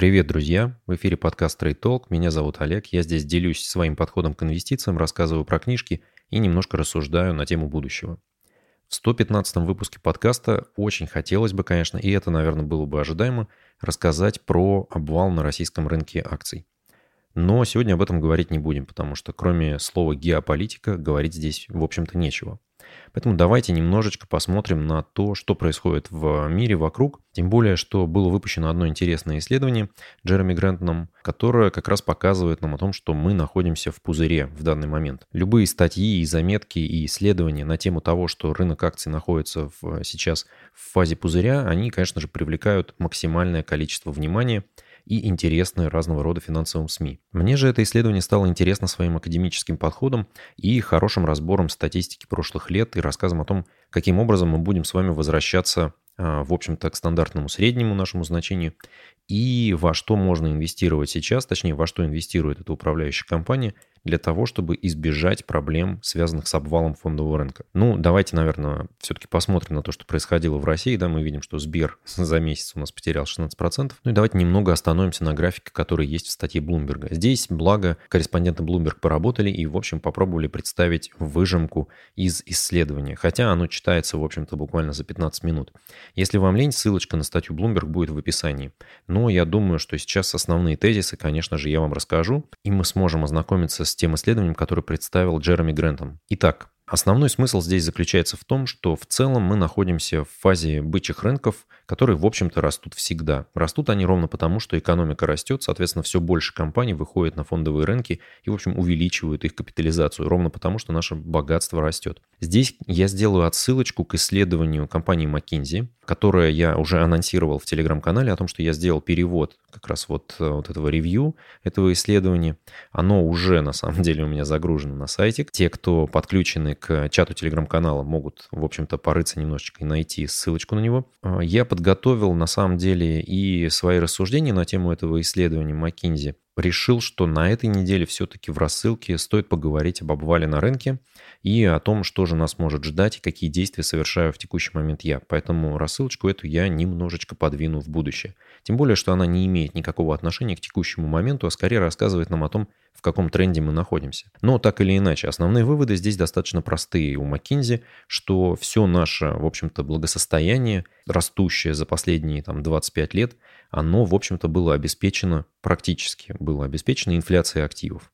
Привет, друзья! В эфире подкаст Trade Talk. Меня зовут Олег. Я здесь делюсь своим подходом к инвестициям, рассказываю про книжки и немножко рассуждаю на тему будущего. В 115 выпуске подкаста очень хотелось бы, конечно, и это, наверное, было бы ожидаемо, рассказать про обвал на российском рынке акций. Но сегодня об этом говорить не будем, потому что кроме слова геополитика говорить здесь, в общем-то, нечего. Поэтому давайте немножечко посмотрим на то, что происходит в мире вокруг. Тем более, что было выпущено одно интересное исследование Джереми Грентоном, которое как раз показывает нам о том, что мы находимся в пузыре в данный момент. Любые статьи и заметки и исследования на тему того, что рынок акций находится в, сейчас в фазе пузыря, они, конечно же, привлекают максимальное количество внимания – и интересны разного рода финансовым СМИ. Мне же это исследование стало интересно своим академическим подходом и хорошим разбором статистики прошлых лет и рассказом о том, каким образом мы будем с вами возвращаться а, в общем-то, к стандартному среднему нашему значению, и во что можно инвестировать сейчас, точнее, во что инвестирует эта управляющая компания – для того, чтобы избежать проблем, связанных с обвалом фондового рынка. Ну, давайте, наверное, все-таки посмотрим на то, что происходило в России. Да, мы видим, что Сбер за месяц у нас потерял 16%. Ну и давайте немного остановимся на графике, который есть в статье Блумберга. Здесь, благо, корреспонденты Bloomberg поработали и, в общем, попробовали представить выжимку из исследования. Хотя оно читается, в общем-то, буквально за 15 минут. Если вам лень, ссылочка на статью Bloomberg будет в описании. Но я думаю, что сейчас основные тезисы, конечно же, я вам расскажу, и мы сможем ознакомиться тем исследованием, которое представил Джереми Грентом. Итак, Основной смысл здесь заключается в том, что в целом мы находимся в фазе бычьих рынков, которые, в общем-то, растут всегда. Растут они ровно потому, что экономика растет, соответственно, все больше компаний выходит на фондовые рынки и, в общем, увеличивают их капитализацию, ровно потому, что наше богатство растет. Здесь я сделаю отсылочку к исследованию компании McKinsey, которое я уже анонсировал в телеграм-канале о том, что я сделал перевод как раз вот, э, вот этого ревью, этого исследования. Оно уже на самом деле у меня загружено на сайте. Те, кто подключены к чату телеграм-канала, могут, в общем-то, порыться немножечко и найти ссылочку на него. А, я подготовил на самом деле и свои рассуждения на тему этого исследования McKinsey решил, что на этой неделе все-таки в рассылке стоит поговорить об обвале на рынке и о том, что же нас может ждать и какие действия совершаю в текущий момент я. Поэтому рассылочку эту я немножечко подвину в будущее. Тем более, что она не имеет никакого отношения к текущему моменту, а скорее рассказывает нам о том, в каком тренде мы находимся. Но так или иначе, основные выводы здесь достаточно простые у McKinsey, что все наше, в общем-то, благосостояние, растущее за последние там, 25 лет, оно, в общем-то, было обеспечено практически, было обеспечено инфляцией активов.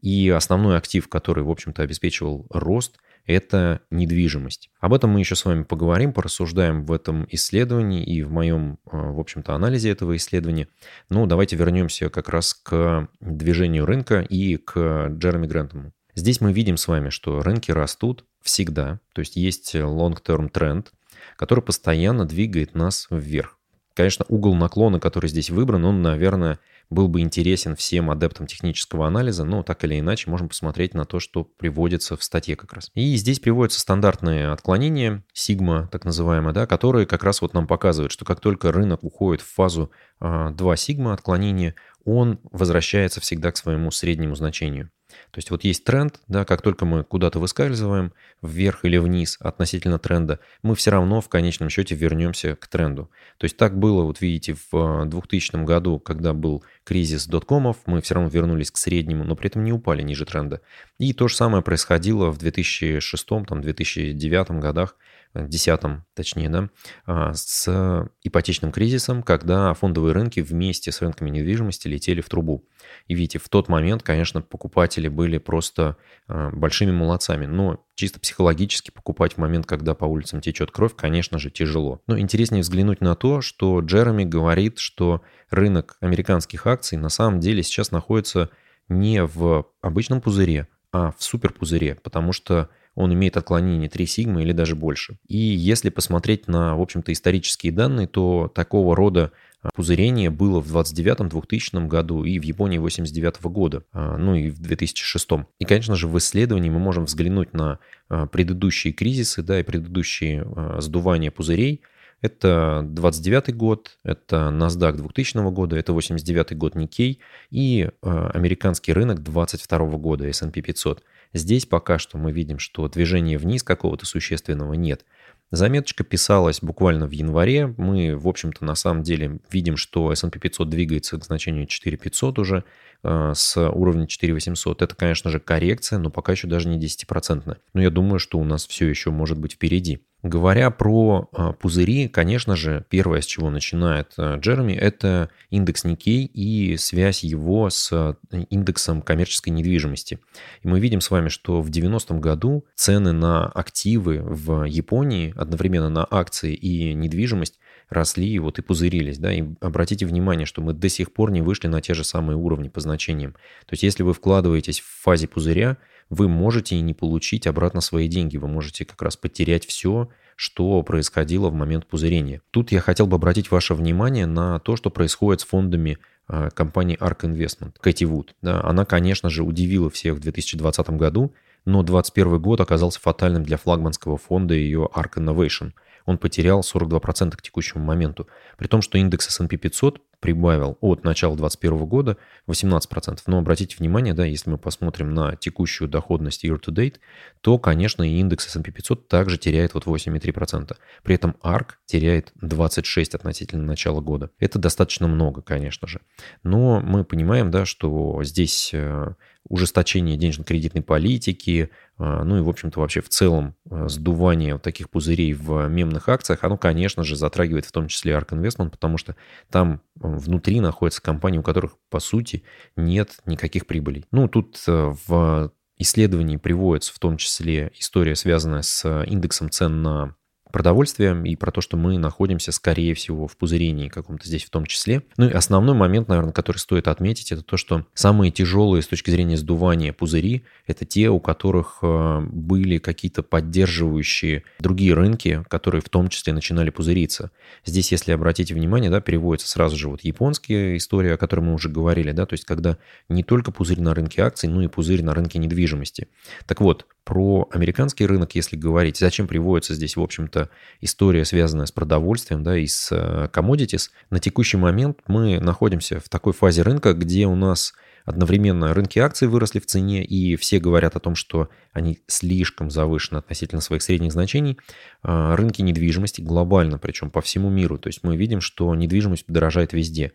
И основной актив, который, в общем-то, обеспечивал рост – это недвижимость. Об этом мы еще с вами поговорим, порассуждаем в этом исследовании и в моем, э, в общем-то, анализе этого исследования. Но давайте вернемся как раз к движению рынка и к Джереми Грентому. Здесь мы видим с вами, что рынки растут всегда, то есть есть long-term тренд, который постоянно двигает нас вверх. Конечно, угол наклона, который здесь выбран, он, наверное, был бы интересен всем адептам технического анализа, но так или иначе можем посмотреть на то, что приводится в статье как раз. И здесь приводятся стандартные отклонения, сигма так называемые, да, которые как раз вот нам показывают, что как только рынок уходит в фазу 2 а, сигма отклонения, он возвращается всегда к своему среднему значению. То есть вот есть тренд, да, как только мы куда-то выскальзываем вверх или вниз относительно тренда, мы все равно в конечном счете вернемся к тренду. То есть так было, вот видите, в 2000 году, когда был кризис доткомов, мы все равно вернулись к среднему, но при этом не упали ниже тренда. И то же самое происходило в 2006-2009 годах, 2010, точнее, да, а, с ипотечным кризисом, когда фондовые рынки вместе с рынками недвижимости летели в трубу. И видите, в тот момент, конечно, покупатели были просто а, большими молодцами, но чисто психологически покупать в момент, когда по улицам течет кровь, конечно же, тяжело. Но интереснее взглянуть на то, что Джереми говорит, что рынок американских акций на самом деле сейчас находится не в обычном пузыре, а в суперпузыре, потому что он имеет отклонение 3 сигма или даже больше. И если посмотреть на, в общем-то, исторические данные, то такого рода а, пузырение было в 29-2000 году и в Японии 89 года, а, ну и в 2006. И, конечно же, в исследовании мы можем взглянуть на а, предыдущие кризисы, да, и предыдущие сдувания пузырей, Это 29 год, это NASDAQ 2000 года, это 89 год Nikkei и э, американский рынок 22 года S&P 500. Здесь пока что мы видим, что движения вниз какого-то существенного нет. Заметочка писалась буквально в январе. Мы, в общем-то, на самом деле видим, что S&P 500 двигается к значению 4500 уже э, с уровня 4800. Это, конечно же, коррекция, но пока еще даже не 10%. Но я думаю, что у нас все еще может быть впереди. Говоря про а, пузыри, конечно же, первое, с чего начинает а, Джереми, это индекс Никей и связь его с а, индексом коммерческой недвижимости. И мы видим с вами, что в 90-м году цены на активы в Японии, одновременно на акции и недвижимость, росли вот и пузырились. Да? И обратите внимание, что мы до сих пор не вышли на те же самые уровни по значениям. То есть если вы вкладываетесь в фазе пузыря, вы можете и не получить обратно свои деньги. Вы можете как раз потерять все, что происходило в момент пузырения. Тут я хотел бы обратить ваше внимание на то, что происходит с фондами а, компании ARK Investment, Кэти Вуд. Да, она, конечно же, удивила всех в 2020 году, но 2021 год оказался фатальным для флагманского фонда ее ARK Innovation – он потерял 42% к текущему моменту. При том, что индекс S&P 500 прибавил от начала 2021 года 18%. Но обратите внимание, да, если мы посмотрим на текущую доходность year to date, то, конечно, и индекс S&P 500 также теряет вот 8,3%. При этом ARK теряет 26 относительно начала года. Это достаточно много, конечно же. Но мы понимаем, да, что здесь э, ужесточение денежно-кредитной политики, а, ну и, в общем-то, вообще в целом а, сдувание вот таких пузырей в мемных акциях, оно, конечно же, затрагивает в том числе ARK Investment, потому что там внутри находятся компании, у которых, по сути, нет никаких прибылей. Ну, тут э, в исследовании приводится в том числе история, связанная с индексом цен на продовольствия и про то, что мы находимся, скорее всего, в пузырении каком-то здесь в том числе. Ну и основной момент, наверное, который стоит отметить, это то, что самые тяжелые с точки зрения сдувания пузыри – это те, у которых э, были какие-то поддерживающие другие рынки, которые в том числе начинали пузыриться. Здесь, если обратите внимание, да, переводится сразу же вот японская история, о которой мы уже говорили, да, то есть когда не только пузырь на рынке акций, но и пузырь на рынке недвижимости. Так вот, про американский рынок, если говорить, зачем приводится здесь, в общем-то, история, связанная с продовольствием, да, и с э, commodities, на текущий момент мы находимся в такой фазе рынка, где у нас одновременно рынки акций выросли в цене, и все говорят о том, что они слишком завышены относительно своих средних значений. А, рынки недвижимости глобально, причем по всему миру. То есть мы видим, что недвижимость дорожает везде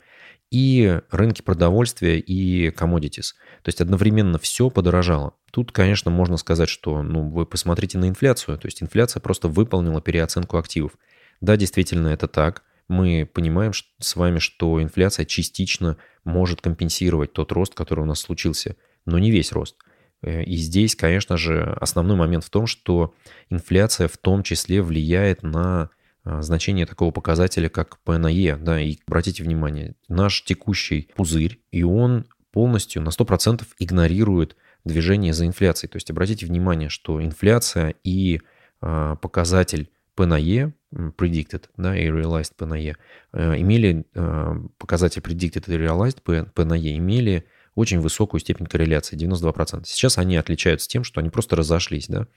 и рынки продовольствия, и commodities. То есть одновременно все подорожало. Тут, конечно, можно сказать, что ну, вы посмотрите на инфляцию. То есть инфляция просто выполнила переоценку активов. Да, действительно, это так. Мы понимаем с вами, что инфляция частично может компенсировать тот рост, который у нас случился, но не весь рост. Э, и здесь, конечно же, основной момент в том, что инфляция в том числе влияет на значение такого показателя, как P E. Да, и обратите внимание, наш текущий пузырь, и он полностью на 100% игнорирует движение за инфляцией. То есть обратите внимание, что инфляция и а, показатель P на E, predicted, да, и realized P E, а, имели показатель predicted и realized P, имели очень высокую степень корреляции, 92%. Сейчас они отличаются тем, что они просто разошлись, да.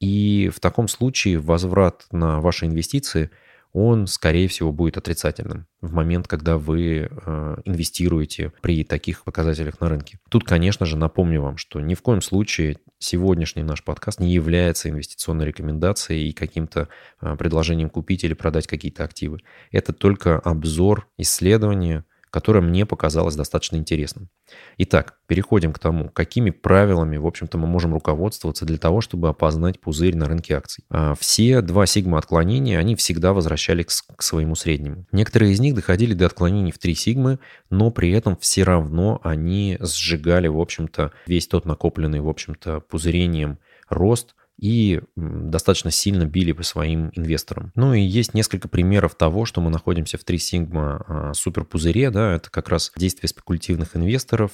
И в таком случае возврат на ваши инвестиции, он, скорее всего, будет отрицательным в момент, когда вы э, инвестируете при таких показателях на рынке. Тут, конечно же, напомню вам, что ни в коем случае сегодняшний наш подкаст не является инвестиционной рекомендацией и каким-то э, предложением купить или продать какие-то активы. Это только обзор исследования, которое мне показалось достаточно интересным. Итак, переходим к тому, какими правилами, в общем-то, мы можем руководствоваться для того, чтобы опознать пузырь на рынке акций. А, все два сигма отклонения, они всегда возвращались к своему среднему. Некоторые из них доходили до отклонений в 3 сигмы, но при этом все равно они сжигали, в общем-то, весь тот накопленный, в общем-то, пузырением рост – и достаточно сильно били по своим инвесторам. Ну и есть несколько примеров того, что мы находимся в 3 сигма а, суперпузыре, да, это как раз действия спекулятивных инвесторов,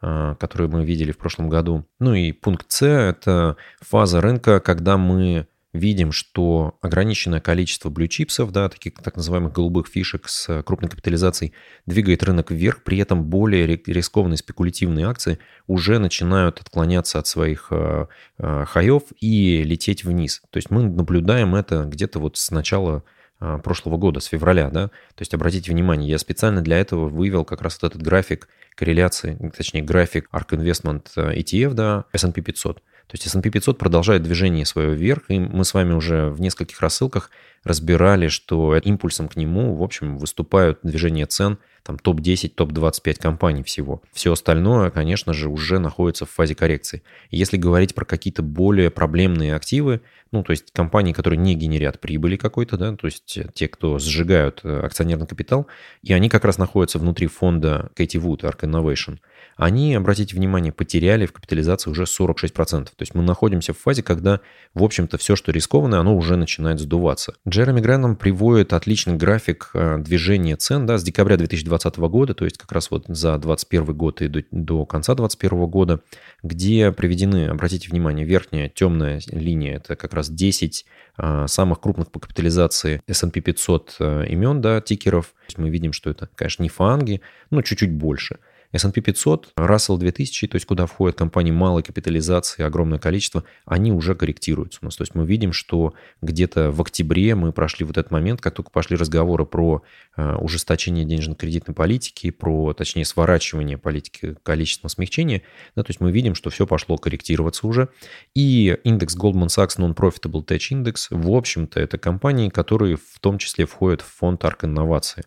а, которые мы видели в прошлом году. Ну и пункт С – это фаза рынка, когда мы видим, что ограниченное количество блючипсов, да, таких так называемых голубых фишек с крупной капитализацией, двигает рынок вверх, при этом более рискованные спекулятивные акции уже начинают отклоняться от своих э, э, хаев и лететь вниз. То есть мы наблюдаем это где-то вот с начала прошлого года, с февраля, да. То есть обратите внимание, я специально для этого вывел как раз вот этот график корреляции, точнее график ARK Investment ETF, да, S&P 500. То есть S&P 500 продолжает движение свое вверх, и мы с вами уже в нескольких рассылках разбирали, что импульсом к нему, в общем, выступают движения цен там топ-10, топ-25 компаний всего. Все остальное, конечно же, уже находится в фазе коррекции. если говорить про какие-то более проблемные активы, ну, то есть компании, которые не генерят прибыли какой-то, да, то есть те, кто сжигают э, акционерный капитал, и они как раз находятся внутри фонда Кэти Вуд, Ark Innovation, они, обратите внимание, потеряли в капитализации уже 46%. То есть мы находимся в фазе, когда, в общем-то, все, что рискованное, оно уже начинает сдуваться. Джереми Грэндом приводит отличный график э, движения цен да, с декабря 2020 года, то есть как раз вот за 2021 год и до, до конца 2021 года, где приведены, обратите внимание, верхняя темная линия, это как раз 10 э, самых крупных по капитализации S&P 500 э, имен, да, тикеров. Мы видим, что это, конечно, не фанги, но чуть-чуть больше. S&P 500, Russell 2000, то есть куда входят компании малой капитализации, огромное количество, они уже корректируются у нас. То есть мы видим, что где-то в октябре мы прошли вот этот момент, как только пошли разговоры про э, ужесточение денежно-кредитной политики, про, точнее, сворачивание политики количественного смягчения, да, то есть мы видим, что все пошло корректироваться уже. И индекс Goldman Sachs Non-Profitable Tech Index, в общем-то, это компании, которые в том числе входят в фонд ARK Инновации.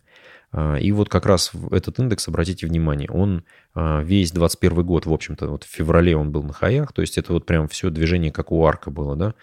А, и вот как раз этот индекс, обратите внимание, он а, весь 21 год, в общем-то, вот в феврале он был на хаях, то есть это вот прям все движение как у арка было, да,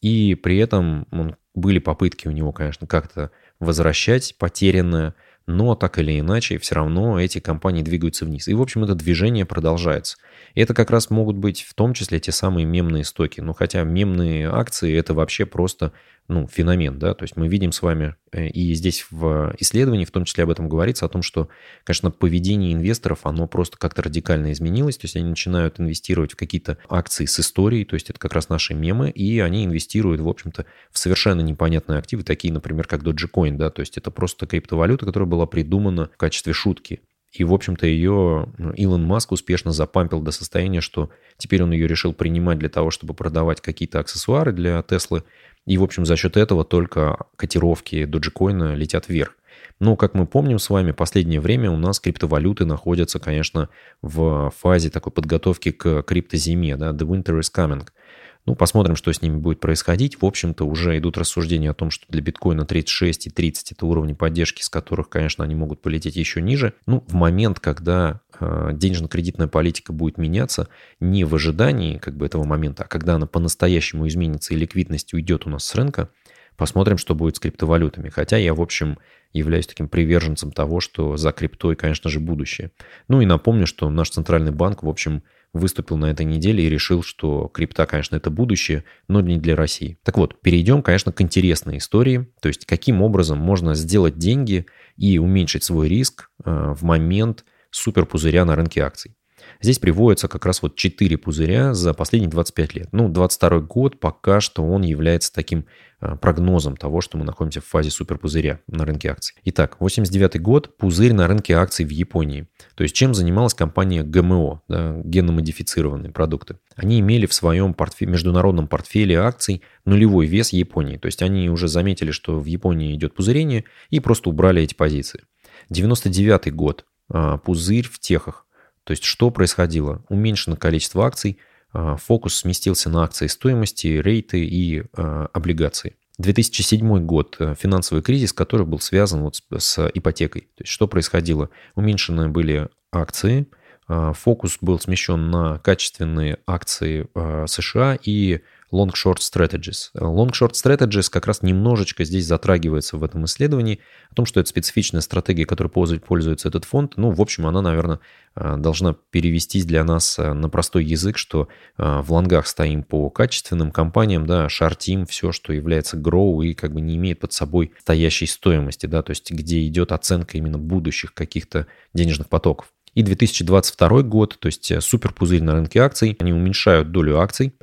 и при этом он, были попытки у него, конечно, как-то возвращать потерянное, но так или иначе все равно эти компании двигаются вниз. И, в общем, это движение продолжается. И это как раз могут быть в том числе те самые мемные стоки. Ну, хотя мемные акции – это вообще просто ну, феномен, да, то есть мы видим с вами, э, и здесь в исследовании в том числе об этом говорится, о том, что, конечно, поведение инвесторов, оно просто как-то радикально изменилось, то есть они начинают инвестировать в какие-то акции с историей, то есть это как раз наши мемы, и они инвестируют, в общем-то, в совершенно непонятные активы, такие, например, как Dogecoin, да, то есть это просто криптовалюта, которая была придумана в качестве шутки, и, в общем-то, ее ну, Илон Маск успешно запампил до состояния, что теперь он ее решил принимать для того, чтобы продавать какие-то аксессуары для Теслы. И, в общем, за счет этого только котировки Dogecoin летят вверх. Но, как мы помним с вами, последнее время у нас криптовалюты находятся, конечно, в фазе такой подготовки к криптозиме. Да? The winter is coming. Ну, посмотрим, что с ними будет происходить. В общем-то, уже идут рассуждения о том, что для биткоина 36 и 30 это уровни поддержки, с которых, конечно, они могут полететь еще ниже. Ну, в момент, когда э, денежно-кредитная политика будет меняться, не в ожидании как бы этого момента, а когда она по-настоящему изменится и ликвидность уйдет у нас с рынка, посмотрим, что будет с криптовалютами. Хотя я, в общем, являюсь таким приверженцем того, что за криптой, конечно же, будущее. Ну и напомню, что наш центральный банк, в общем, выступил на этой неделе и решил, что крипта, конечно, это будущее, но не для России. Так вот, перейдем, конечно, к интересной истории, то есть каким образом можно сделать деньги и уменьшить свой риск э, в момент суперпузыря на рынке акций. Здесь приводятся как раз вот 4 пузыря за последние 25 лет. Ну, 22 год пока что он является таким а, прогнозом того, что мы находимся в фазе суперпузыря на рынке акций. Итак, 89 год, пузырь на рынке акций в Японии. То есть чем занималась компания ГМО, да, генно-модифицированные продукты? Они имели в своем портфе... международном портфеле акций нулевой вес Японии. То есть они уже заметили, что в Японии идет пузырение и просто убрали эти позиции. 99 год, а, пузырь в техах. То есть что происходило? Уменьшено количество акций, а, фокус сместился на акции стоимости, рейты и а, облигации. 2007 год, э, финансовый кризис, который был связан вот с, с ипотекой. То есть что происходило? Уменьшены были акции, а, фокус был смещен на качественные акции США и long-short strategies. Long-short strategies как раз немножечко здесь затрагивается в этом исследовании, о том, что это специфичная стратегия, которой пользуется этот фонд. Ну, в общем, она, наверное, э, должна перевестись для нас э, на простой язык, что э, в лонгах стоим по качественным компаниям, да, шартим все, что является grow и как бы не имеет под собой стоящей стоимости, да, то есть где идет оценка именно будущих каких-то денежных потоков. И 2022 год, то есть суперпузырь на рынке акций, они уменьшают долю акций,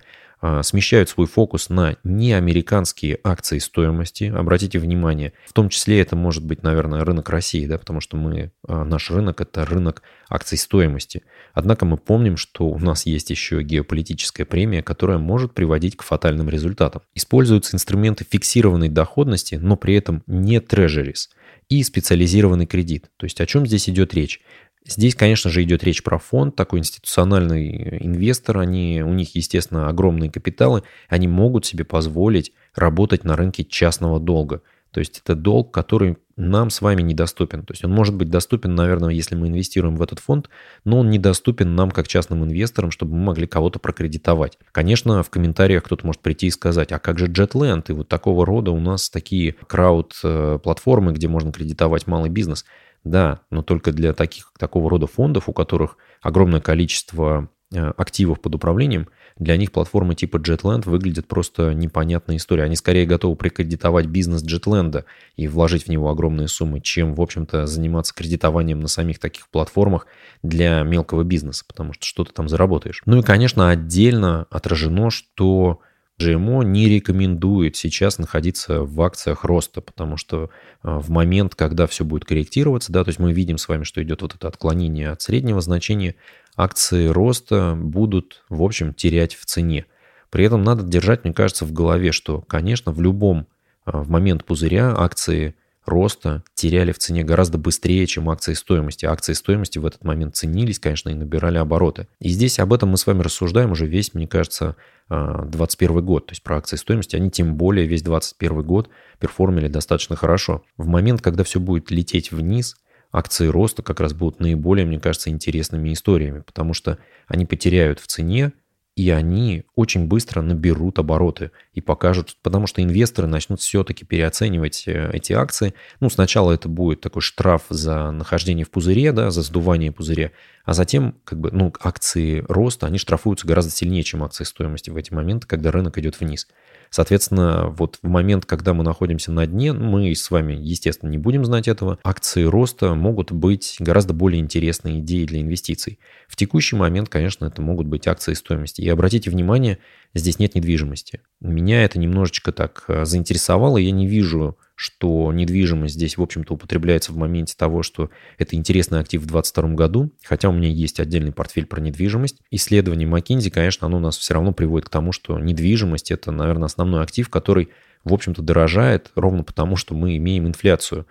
смещают свой фокус на неамериканские акции стоимости. Обратите внимание, в том числе это может быть, наверное, рынок России, да, потому что мы, а, наш рынок – это рынок акций стоимости. Однако мы помним, что у нас есть еще геополитическая премия, которая может приводить к фатальным результатам. Используются инструменты фиксированной доходности, но при этом не трежерис и специализированный кредит. То есть о чем здесь идет речь? Здесь, конечно же, идет речь про фонд, такой институциональный инвестор. Они, у них, естественно, огромные капиталы. Они могут себе позволить работать на рынке частного долга. То есть это долг, который нам с вами недоступен. То есть он может быть доступен, наверное, если мы инвестируем в этот фонд, но он недоступен нам как частным инвесторам, чтобы мы могли кого-то прокредитовать. Конечно, в комментариях кто-то может прийти и сказать, а как же Jetland? И вот такого рода у нас такие крауд-платформы, где можно кредитовать малый бизнес – да, но только для таких, такого рода фондов, у которых огромное количество э, активов под управлением, для них платформы типа Jetland выглядят просто непонятной историей. Они скорее готовы прикредитовать бизнес Jetland и вложить в него огромные суммы, чем, в общем-то, заниматься кредитованием на самих таких платформах для мелкого бизнеса, потому что что ты там заработаешь. Ну и, конечно, отдельно отражено, что GMO не рекомендует сейчас находиться в акциях роста, потому что а, в момент, когда все будет корректироваться, да, то есть мы видим с вами, что идет вот это отклонение от среднего значения, акции роста будут, в общем, терять в цене. При этом надо держать, мне кажется, в голове, что, конечно, в любом, а, в момент пузыря акции роста теряли в цене гораздо быстрее, чем акции стоимости. Акции стоимости в этот момент ценились, конечно, и набирали обороты. И здесь об этом мы с вами рассуждаем уже весь, мне кажется, 2021 а, год. То есть про акции стоимости они тем более весь 2021 год перформили достаточно хорошо. В момент, когда все будет лететь вниз, акции роста как раз будут наиболее, мне кажется, интересными историями, потому что они потеряют в цене, и они очень быстро наберут обороты и покажут, потому что инвесторы начнут все-таки переоценивать э, эти акции. Ну, сначала это будет такой штраф за нахождение в пузыре, да, за сдувание пузыря, а затем, как бы, ну, акции роста, они штрафуются гораздо сильнее, чем акции стоимости в эти моменты, когда рынок идет вниз. Соответственно, вот в момент, когда мы находимся на дне, мы с вами, естественно, не будем знать этого, акции роста могут быть гораздо более интересной идеей для инвестиций. В текущий момент, конечно, это могут быть акции стоимости. И обратите внимание, здесь нет недвижимости. Меня это немножечко так э, заинтересовало, я не вижу что недвижимость здесь, в общем-то, употребляется в моменте того, что это интересный актив в 2022 году, хотя у меня есть отдельный портфель про недвижимость. Исследование McKinsey, конечно, оно нас все равно приводит к тому, что недвижимость – это, наверное, основной актив, который в общем-то, дорожает ровно потому, что мы имеем инфляцию.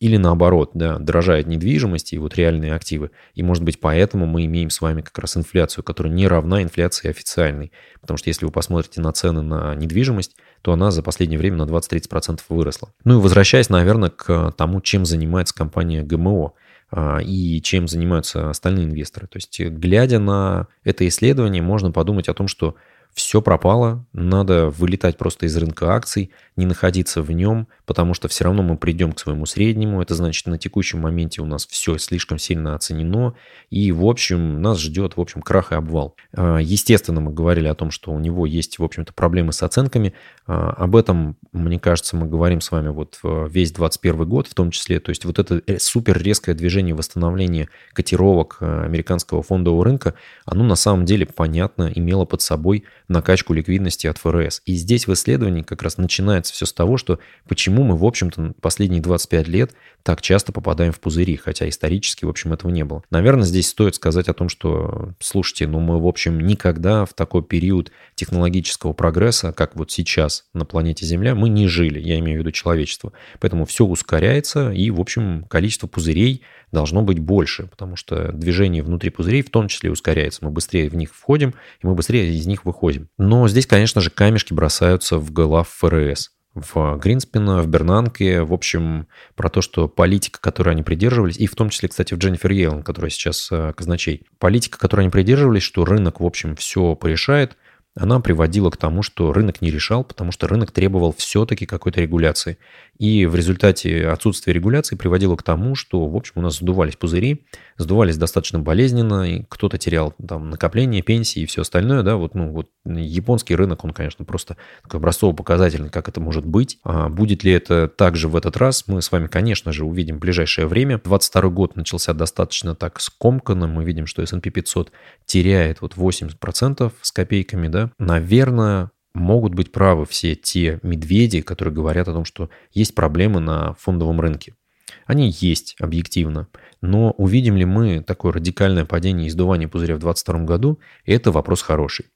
Или наоборот, да, дорожает недвижимость и вот реальные активы. И, может быть, поэтому мы имеем с вами как раз инфляцию, которая не равна инфляции официальной. Потому что если вы посмотрите на цены на недвижимость, то она за последнее время на 20-30% выросла. Ну и возвращаясь, наверное, к тому, чем занимается компания ГМО а, и чем занимаются остальные инвесторы. То есть, глядя на это исследование, можно подумать о том, что все пропало, надо вылетать просто из рынка акций, не находиться в нем, потому что все равно мы придем к своему среднему. Это значит, на текущем моменте у нас все слишком сильно оценено, и, в общем, нас ждет, в общем, крах и обвал. А, естественно, мы говорили о том, что у него есть, в общем-то, проблемы с оценками. А, об этом, мне кажется, мы говорим с вами вот весь 2021 год в том числе. То есть вот это э, супер резкое движение восстановления котировок э, американского фондового рынка, оно на самом деле, понятно, имело под собой накачку ликвидности от ФРС. И здесь в исследовании как раз начинается все с того, что почему мы, в общем-то, последние 25 лет так часто попадаем в пузыри, хотя исторически, в общем, этого не было. Наверное, здесь стоит сказать о том, что, слушайте, ну мы, в общем, никогда в такой период технологического прогресса, как вот сейчас на планете Земля, мы не жили, я имею в виду человечество. Поэтому все ускоряется, и, в общем, количество пузырей должно быть больше, потому что движение внутри пузырей в том числе ускоряется. Мы быстрее в них входим, и мы быстрее из них выходим. Но здесь, конечно же, камешки бросаются в глав ФРС в Гринспена, в Бернанке, в общем, про то, что политика, которой они придерживались, и в том числе, кстати, в Дженнифер Йеллен, которая сейчас э, казначей, политика, которой они придерживались, что рынок, в общем, все порешает, она приводила к тому, что рынок не решал, потому что рынок требовал все-таки какой-то регуляции. И в результате отсутствия регуляции приводило к тому, что, в общем, у нас сдувались пузыри, сдувались достаточно болезненно, и кто-то терял там накопление, пенсии и все остальное, да, вот, ну, вот японский рынок, он, конечно, просто такой образцово-показательный, как это может быть. А будет ли это также в этот раз, мы с вами, конечно же, увидим в ближайшее время. 22 год начался достаточно так скомканно, мы видим, что S&P 500 теряет вот 8% с копейками, да, наверное, могут быть правы все те медведи, которые говорят о том, что есть проблемы на фондовом рынке. Они есть объективно. Но увидим ли мы такое радикальное падение и издувание пузыря в 2022 году, это вопрос хороший.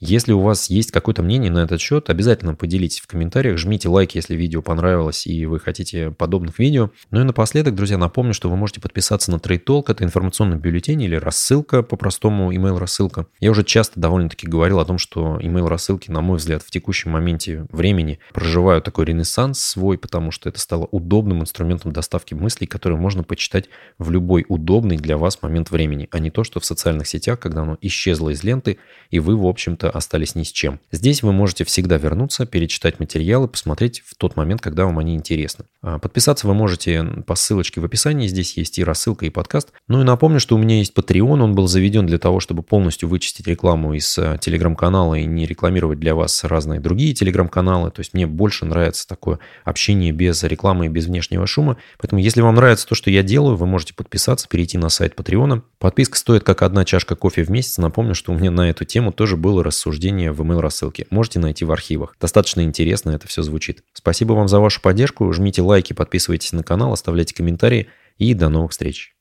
Если у вас есть какое-то мнение на этот счет, обязательно поделитесь в комментариях, жмите лайк, если видео понравилось и вы хотите подобных видео. Ну и напоследок, друзья, напомню, что вы можете подписаться на Trade Talk, это информационный бюллетень или рассылка, по-простому email рассылка. Я уже часто довольно-таки говорил о том, что email рассылки, на мой взгляд, в текущем моменте времени проживают такой ренессанс свой, потому что это стало удобным инструментом доставки мыслей, которые можно почитать в любой удобный для вас момент времени, а не то, что в социальных сетях, когда оно исчезло из ленты, и вы, в общем-то, остались ни с чем. Здесь вы можете всегда вернуться, перечитать материалы, посмотреть в тот момент, когда вам они интересны. А, подписаться вы можете по ссылочке в описании, здесь есть и рассылка, и подкаст. Ну и напомню, что у меня есть Patreon, он был заведен для того, чтобы полностью вычистить рекламу из а, телеграм-канала и не рекламировать для вас разные другие телеграм-каналы. То есть мне больше нравится такое общение без рекламы и без внешнего шума. Поэтому если вам нравится то, что я делаю, вы можете подписаться, перейти на сайт Patreon. Подписка стоит как одна чашка кофе в месяц. Напомню, что у меня на эту тему тоже было рассуждение рассуждения в email рассылке. Можете найти в архивах. Достаточно интересно это все звучит. Спасибо вам за вашу поддержку. Жмите лайки, подписывайтесь на канал, оставляйте комментарии и до новых встреч.